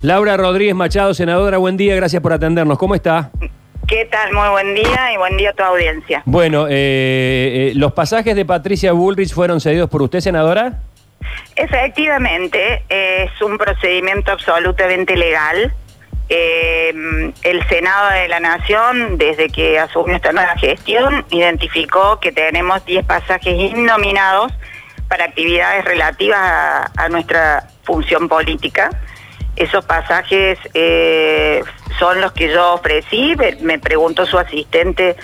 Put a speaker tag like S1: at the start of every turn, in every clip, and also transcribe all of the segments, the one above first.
S1: Laura Rodríguez Machado, senadora, buen día, gracias por atendernos. ¿Cómo está?
S2: ¿Qué tal? Muy buen día y buen día a tu audiencia.
S1: Bueno, eh, eh, ¿los pasajes de Patricia Bullrich fueron cedidos por usted, senadora?
S2: Efectivamente, es un procedimiento absolutamente legal. Eh, el Senado de la Nación, desde que asumió esta nueva gestión, identificó que tenemos 10 pasajes innominados para actividades relativas a, a nuestra función política esos pasajes eh, son los que yo ofrecí, me, preguntó su asistente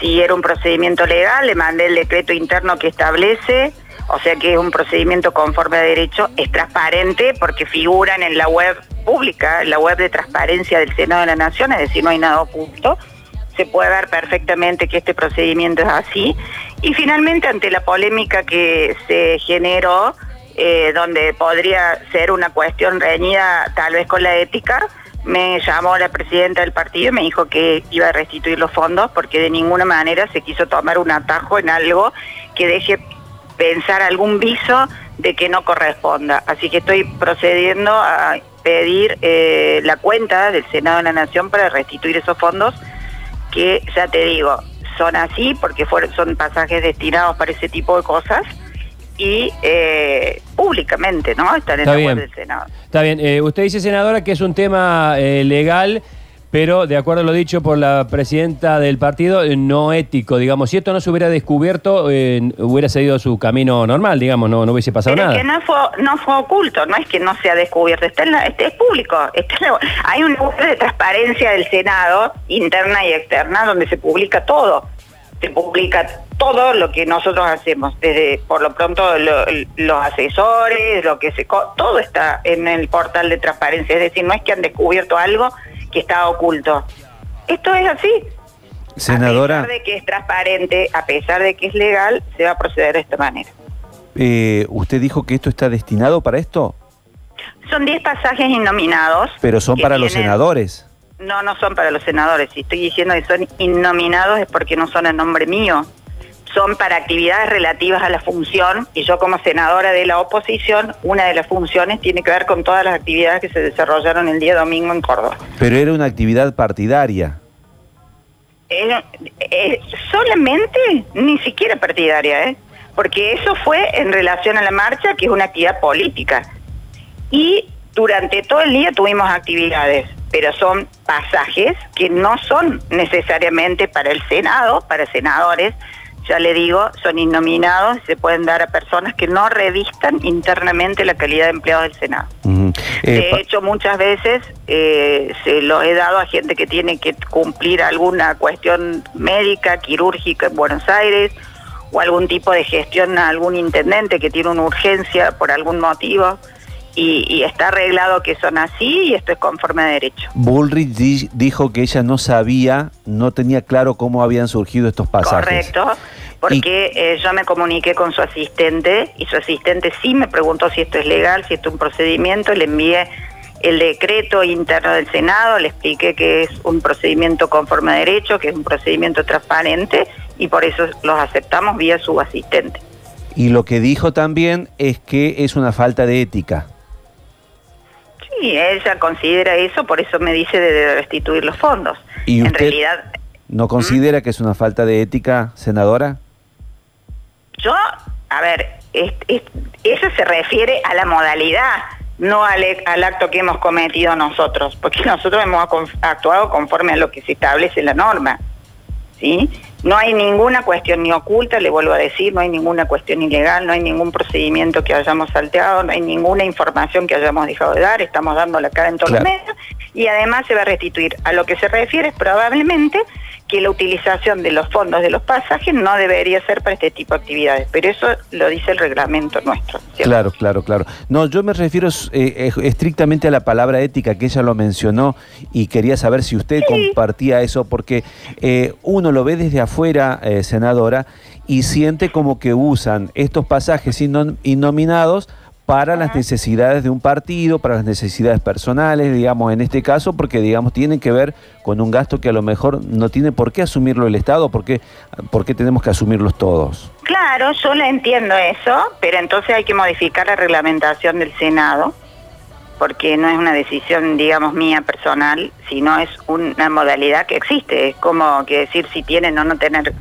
S2: si era un procedimiento legal, le mandé el decreto interno que establece, o sea que es un procedimiento conforme a derecho, es transparente porque figuran en la web pública, en la web de transparencia del Senado de la Nación, es decir, no hay nada oculto. Se puede ver perfectamente que este procedimiento es así. Y finalmente, ante la polémica que se generó, eh, donde podría ser una cuestión reñida tal vez con la ética, me llamó la presidenta del partido y me dijo que iba a restituir los fondos porque de ninguna manera se quiso tomar un atajo en algo que deje pensar algún viso de que no corresponda. Así que estoy procediendo a pedir eh, la cuenta del Senado de la Nación para restituir esos fondos que, ya te digo, son así porque fueron, son pasajes destinados para ese tipo de cosas y eh, públicamente, ¿no? Están en
S1: Está
S2: la
S1: bien.
S2: web del Senado.
S1: Está bien, eh, usted dice, senadora, que es un tema eh, legal, pero de acuerdo a lo dicho por la presidenta del partido, eh, no ético, digamos. Si esto no se hubiera descubierto, eh, hubiera seguido su camino normal, digamos, no, no hubiese pasado
S2: Pero es
S1: nada.
S2: que no fue, no fue oculto, no es que no se ha descubierto, está en la, este es público. está en la- hay una web de transparencia del Senado, interna y externa, donde se publica todo. Se publica todo lo que nosotros hacemos, desde por lo pronto lo- los asesores, lo que se... Todo está en el portal de transparencia, es decir, no es que han descubierto algo que estaba oculto. Esto es así. A
S3: Senadora,
S2: pesar de que es transparente, a pesar de que es legal, se va a proceder de esta manera.
S3: eh, usted dijo que esto está destinado para esto,
S2: Son 10 pasajes innominados.
S3: pero son para los senadores.
S2: No, no son para los senadores. Si estoy diciendo que son innominados es porque no son a nombre mío. Son para actividades relativas a la función y yo como senadora de la oposición, una de las funciones tiene que ver con todas las actividades que se desarrollaron el día domingo en Córdoba.
S3: Pero era una actividad partidaria.
S2: Eh, eh, solamente, ni siquiera partidaria, ¿eh? porque eso fue en relación a la marcha, que es una actividad política. Y durante todo el día tuvimos actividades, pero son pasajes que no son necesariamente para el Senado, para senadores, ya le digo, son innominados, se pueden dar a personas que no revistan internamente la calidad de empleados del Senado.
S3: Eh,
S2: De
S3: pa-
S2: hecho, muchas veces eh, se los he dado a gente que tiene que cumplir alguna cuestión médica, quirúrgica en Buenos Aires, o algún tipo de gestión a algún intendente que tiene una urgencia por algún motivo, y, y está arreglado que son así, y esto es conforme a derecho.
S3: Bullrich di- dijo que ella no sabía, no tenía claro cómo habían surgido estos pasajes.
S2: Correcto, porque eh, yo me comuniqué con su asistente y su asistente sí me preguntó si esto es legal, si esto es un procedimiento, le envié el decreto interno del Senado, le expliqué que es un procedimiento conforme a derecho, que es un procedimiento transparente y por eso los aceptamos vía su asistente.
S3: Y lo que dijo también es que es una falta de ética.
S2: Sí, ella considera eso, por eso me dice de restituir los fondos.
S3: ¿Y
S2: en
S3: usted
S2: realidad,
S3: ¿No considera que es una falta de ética, senadora?
S2: Yo, a ver, es- es- eso se refiere a la modalidad, no al, al acto que hemos cometido nosotros, porque nosotros hemos actuado conforme a lo que se establece en la norma. ¿Sí? No hay ninguna cuestión ni oculta, le vuelvo a decir, no hay ninguna cuestión ilegal, no hay ningún procedimiento que hayamos salteado, no hay ninguna información que hayamos dejado de dar, estamos dando la cara en todos
S3: Claro.
S2: los medios y además se va a restituir. A lo que se refiere es probablemente que la utilización de los fondos de los pasajes no debería ser para este tipo de actividades, pero eso lo dice el reglamento nuestro. ¿cierto?
S3: Claro, claro, claro. No, yo me refiero eh, estrictamente a la palabra ética que ella lo mencionó y quería saber si usted compartía eso, porque eh, uno lo ve desde afuera, eh, senadora, y siente como que usan estos pasajes inno- innominados para las necesidades de un partido, para las necesidades personales, digamos, en este caso, porque, digamos, tienen que ver con un gasto que a lo mejor no tiene por qué asumirlo el Estado, porque, porque tenemos que asumirlos todos.
S2: Claro, yo le entiendo eso, pero entonces hay que modificar la reglamentación del Senado porque no es una decisión, digamos, mía personal, sino es una modalidad que existe. Es como que decir si tienen o no tener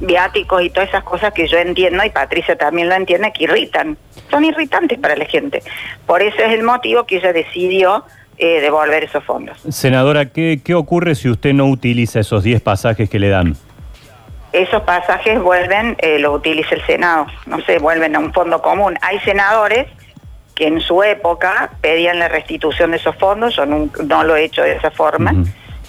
S2: viáticos y todas esas cosas que yo entiendo y Patricia también lo entiende, que irritan. Son irritantes para la gente. Por eso es el motivo que ella decidió eh, devolver esos fondos.
S4: Senadora, ¿qué, ¿qué ocurre si usted no utiliza esos 10 pasajes que le dan?
S2: Esos pasajes vuelven, eh, los utiliza el Senado, no sé, vuelven a un fondo común. Hay senadores que en su época pedían la restitución de esos fondos, yo no, no lo he hecho de esa forma,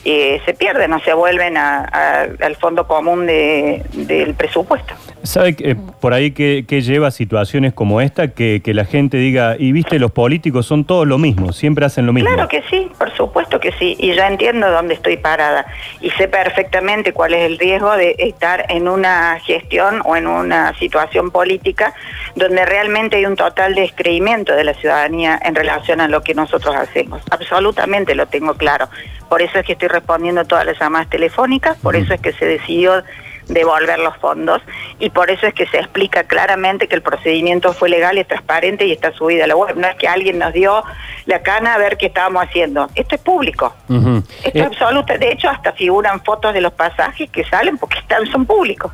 S2: eh, se pierden o se vuelven al fondo común del presupuesto.
S4: ¿Sabe que, eh, por ahí que, lleva situaciones como esta? Que, la gente diga, y viste, los políticos son todos lo mismo, siempre hacen lo mismo.
S2: Claro que sí, por supuesto que sí, y ya entiendo dónde estoy parada y sé perfectamente cuál es el riesgo de estar en una gestión o en una situación política donde realmente hay un total descreimiento de la ciudadanía en relación a lo que nosotros hacemos. Absolutamente lo tengo claro. Por eso es que estoy respondiendo todas las llamadas telefónicas, por eso es que se decidió devolver los fondos y por eso es que se explica claramente que el procedimiento fue legal y transparente y está subido a la web. No es que alguien nos dio la cana a ver qué estábamos haciendo. Esto es público. Esto es eh, absoluto. De hecho, hasta figuran fotos de los pasajes que salen porque están, son públicos.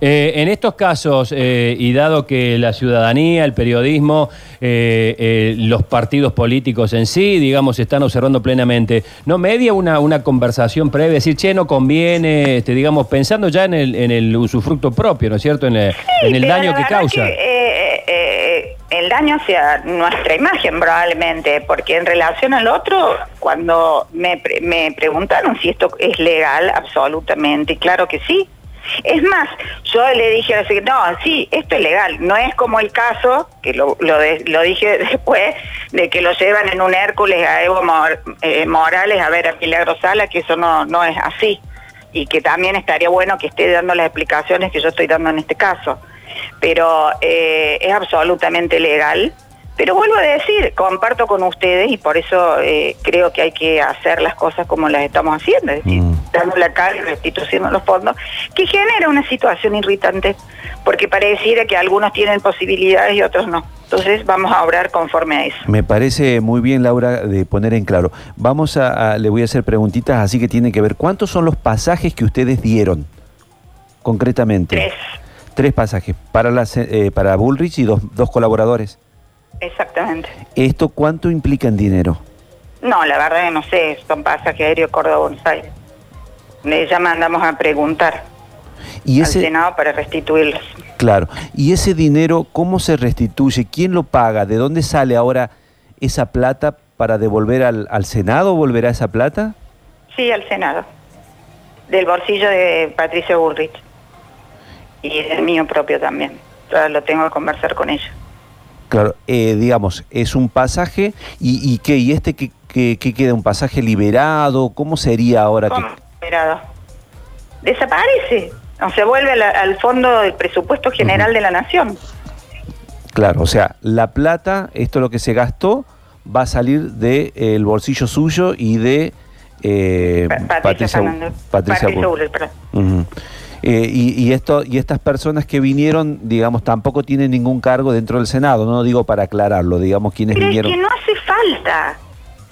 S1: Eh, en estos casos, eh, y dado que la ciudadanía, el periodismo, eh, los partidos políticos en sí, digamos, están observando plenamente, ¿no media una, una conversación previa? Decir, che, no conviene, este, digamos, pensando ya en el, en el usufructo propio, ¿no es cierto? En el, daño que causa.
S2: el daño hacia nuestra imagen probablemente, porque en relación al otro, cuando me, me preguntaron si esto es legal, absolutamente, claro que sí, es más, yo le dije a la no, sí, esto es legal, no es como el caso, que lo, dije después, de que lo llevan en un Hércules a Evo eh, Morales a ver a Milagro Sala, que eso no, no es así, y que también estaría bueno que esté dando las explicaciones que yo estoy dando en este caso. Pero eh, es absolutamente legal pero vuelvo a decir, comparto con ustedes y por eso eh, creo que hay que hacer las cosas como las estamos haciendo, es decir, mm. dando la cara y restituyendo los fondos, que genera una situación irritante, porque pareciera que algunos tienen posibilidades y otros no. Entonces vamos a obrar conforme a eso.
S3: Me parece muy bien, Laura, de poner en claro. Vamos a, le voy a hacer preguntitas, así que tiene que ver, ¿cuántos son los pasajes que ustedes dieron concretamente?
S2: Tres.
S3: Tres pasajes para, las, eh, para Bullrich y dos, dos colaboradores.
S2: Exactamente.
S3: ¿Esto cuánto implica en dinero?
S2: No, la verdad que no sé, son pasajes aéreos Córdoba-Buenos Aires. Ya mandamos a preguntar
S3: ¿Y ese...
S2: al Senado para restituirlos.
S3: Claro. ¿Y ese dinero cómo se restituye? ¿Quién lo paga? ¿De dónde sale ahora esa plata para devolver al, al Senado? ¿Volverá esa plata?
S2: Sí, al Senado. Del bolsillo de Patricia Bullrich. Y del mío propio también. Ahora lo tengo que conversar con ella.
S3: Claro, eh, digamos, es un pasaje y, y qué, y este que, queda un pasaje liberado, ¿cómo sería ahora?
S2: ¿Cómo liberado? Desaparece, o se vuelve al, fondo del presupuesto general de la nación.
S3: Claro, o sea, la plata, esto es lo que se gastó, va a salir del de, bolsillo suyo y de eh, Patricia, Patricia, Patricia, eh, y, esto, y estas personas que vinieron, digamos, tampoco tienen ningún cargo dentro del Senado, no digo para aclararlo, digamos, quienes vinieron.
S2: Es que no hace falta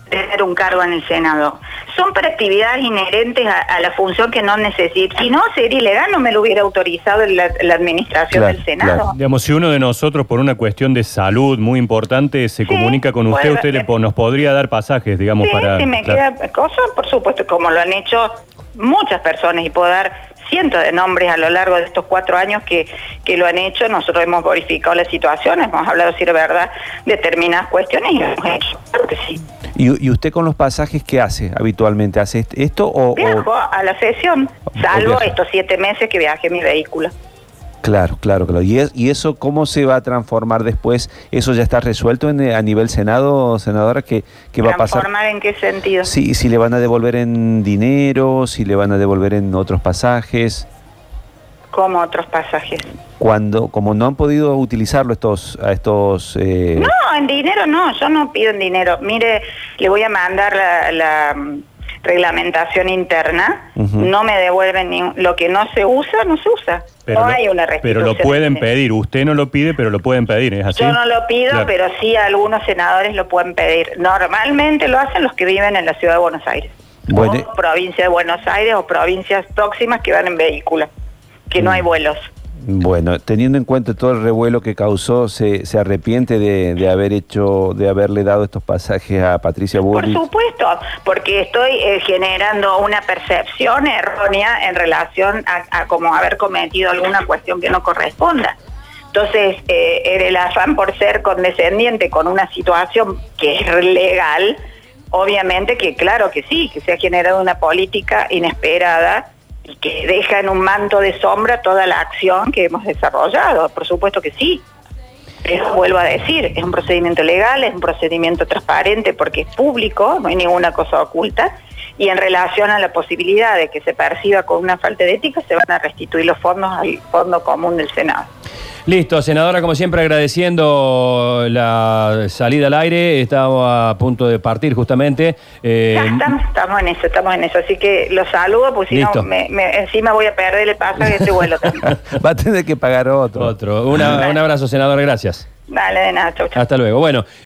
S2: tener un cargo en el Senado. Son para actividades inherentes a, la función que no necesita. Si no, sería ilegal, no me lo hubiera autorizado la, administración del Senado.
S4: Digamos, si uno de nosotros, por una cuestión de salud muy importante, se comunica con usted, usted le, nos podría dar pasajes, digamos, para...
S2: Si me queda cosa, por supuesto, como lo han hecho muchas personas y puedo dar cientos de nombres a lo largo de estos cuatro años que, que lo han hecho. Nosotros hemos verificado las situaciones, hemos hablado, si es verdad, determinadas cuestiones y lo hemos hecho. Claro que sí.
S3: ¿Y, usted con los pasajes qué hace habitualmente? ¿Hace esto o...?
S2: Viajo a la sesión, salvo estos siete meses que viaje mi vehículo.
S3: Claro, claro, claro. ¿Y, ¿Y eso cómo se va a transformar después? ¿Eso ya está resuelto en, a nivel Senado, senadora? ¿Qué, qué va a pasar?
S2: ¿Transformar en qué sentido?
S3: Sí, si le van a devolver en dinero, si le van a devolver en otros pasajes.
S2: ¿Cómo otros pasajes?
S3: Cuando, como no han podido utilizarlo estos... A estos
S2: eh... No, en dinero no, yo no pido en dinero. Mire, le voy a mandar la reglamentación interna, no me devuelven ni lo que no se usa, no se usa.
S4: Pero,
S2: no
S4: lo,
S2: hay una
S4: pero
S2: restitución.
S4: lo pueden
S2: de-
S4: pedir. Usted no lo pide, pero lo pueden pedir. ¿Es así?
S2: Yo no lo pido,
S4: Claro.
S2: pero sí algunos senadores lo pueden pedir. Normalmente lo hacen los que viven en la ciudad de Buenos Aires.
S3: Bueno.
S2: O provincia de Buenos Aires o provincias próximas que van en vehículo, que no hay
S3: Mm.
S2: vuelos.
S3: Bueno, teniendo en cuenta todo el revuelo que causó, ¿se, se arrepiente de, de haber hecho, de haberle dado estos pasajes a Patricia
S2: Por
S3: Bullrich?
S2: supuesto, porque estoy eh, generando una percepción errónea en relación a, a como haber cometido alguna cuestión que no corresponda. Entonces, eh, en el afán por ser condescendiente con una situación que es legal, obviamente que claro que sí, que se ha generado una política inesperada y que deja en un manto de sombra toda la acción que hemos desarrollado. Por supuesto que sí. Pero vuelvo a decir, es un procedimiento legal, es un procedimiento transparente porque es público, no hay ninguna cosa oculta. Y en relación a la posibilidad de que se perciba con una falta de ética, se van a restituir los fondos al Fondo Común del Senado.
S1: Listo, senadora, como siempre agradeciendo la salida al aire, estamos a punto de partir justamente. Eh,
S2: Ya estamos, estamos en eso, estamos en eso. Así que los saludo, pues si
S1: Listo.
S2: no, me- me- encima voy a perder el pasaje de este vuelo también.
S3: Va a tener que pagar otro.
S1: otro. Una- un abrazo, senadora, gracias.
S2: Dale, de nada, chau, chau.
S1: Hasta luego. Bueno.